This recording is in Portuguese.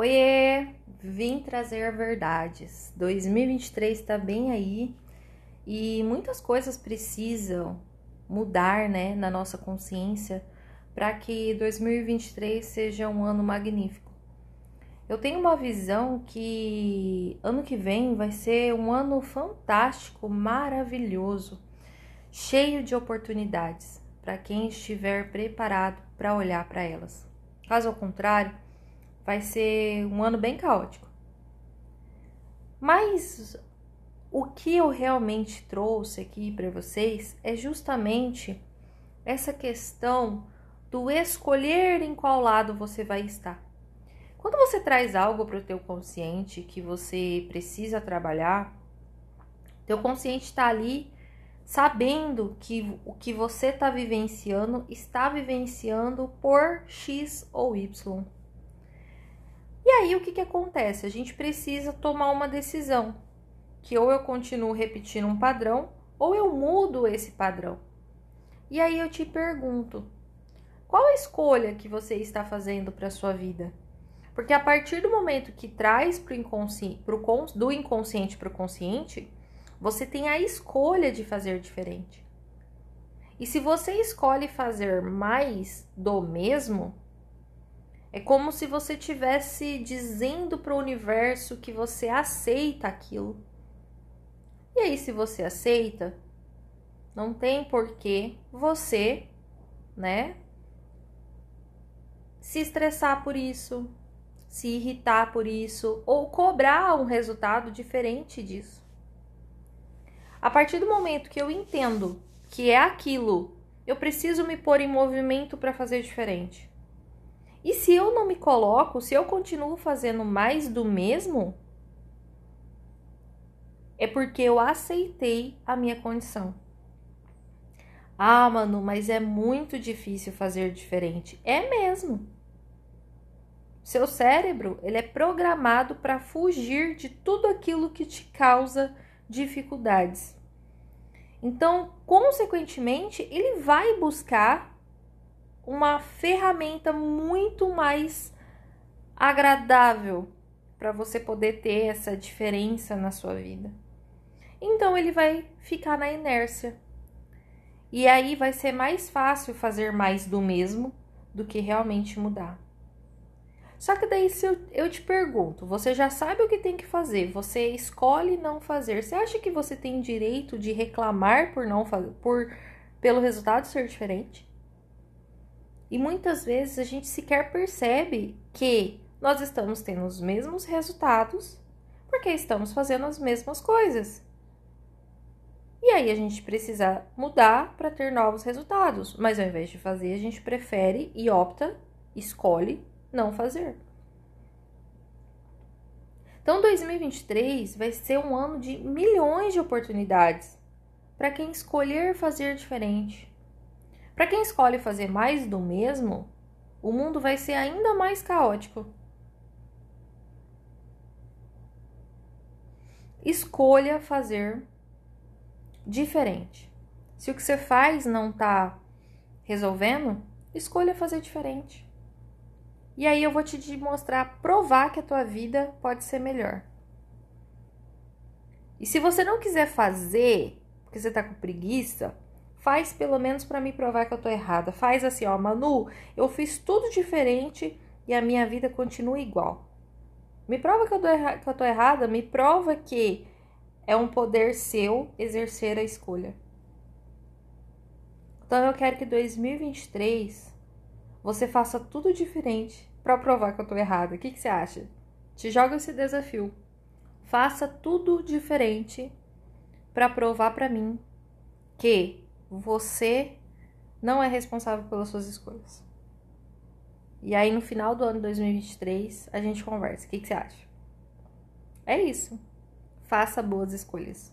Oiê! Vim trazer verdades. 2023 está bem aí e muitas coisas precisam mudar, né, na nossa consciência para que 2023 seja um ano magnífico. Eu tenho uma visão que ano que vem vai ser um ano fantástico, maravilhoso, cheio de oportunidades para quem estiver preparado para olhar para elas. Caso ao contrário, vai ser um ano bem caótico. Mas o que eu realmente trouxe aqui para vocês é justamente essa questão do escolher em qual lado você vai estar. Quando você traz algo para o teu consciente que você precisa trabalhar, teu consciente está ali sabendo que o que você está vivenciando está vivenciando por X ou Y. Aí o que, que acontece? A gente precisa tomar uma decisão, que ou eu continuo repetindo um padrão ou eu mudo esse padrão. E aí eu te pergunto, qual a escolha que você está fazendo para sua vida? Porque a partir do momento que traz pro inconsciente, pro, do inconsciente para o consciente, você tem a escolha de fazer diferente. E se você escolhe fazer mais do mesmo, é como se você tivesse dizendo para o universo que você aceita aquilo. E aí, se você aceita, não tem porquê você, né, se estressar por isso, se irritar por isso ou cobrar um resultado diferente disso. A partir do momento que eu entendo que é aquilo, eu preciso me pôr em movimento para fazer diferente. E se eu não me coloco, se eu continuo fazendo mais do mesmo, é porque eu aceitei a minha condição. Ah, mano, mas é muito difícil fazer diferente. É mesmo. Seu cérebro, ele é programado para fugir de tudo aquilo que te causa dificuldades. Então, consequentemente, ele vai buscar uma ferramenta muito mais agradável para você poder ter essa diferença na sua vida. Então ele vai ficar na inércia. E aí vai ser mais fácil fazer mais do mesmo do que realmente mudar. Só que daí se eu, eu te pergunto, você já sabe o que tem que fazer, você escolhe não fazer. Você acha que você tem direito de reclamar por não fazer, por pelo resultado ser diferente? E muitas vezes a gente sequer percebe que nós estamos tendo os mesmos resultados porque estamos fazendo as mesmas coisas. E aí a gente precisa mudar para ter novos resultados, mas ao invés de fazer, a gente prefere e opta, escolhe não fazer. Então 2023 vai ser um ano de milhões de oportunidades para quem escolher fazer diferente. Para quem escolhe fazer mais do mesmo, o mundo vai ser ainda mais caótico. Escolha fazer diferente. Se o que você faz não está resolvendo, escolha fazer diferente. E aí eu vou te mostrar, provar que a tua vida pode ser melhor. E se você não quiser fazer, porque você tá com preguiça, Faz pelo menos para me provar que eu tô errada. Faz assim, ó, Manu, eu fiz tudo diferente e a minha vida continua igual. Me prova que eu, que eu tô errada, me prova que é um poder seu exercer a escolha. Então eu quero que 2023 você faça tudo diferente para provar que eu tô errada. O que, que você acha? Te joga esse desafio. Faça tudo diferente para provar para mim que você não é responsável pelas suas escolhas. E aí, no final do ano 2023, a gente conversa. O que, que você acha? É isso. Faça boas escolhas.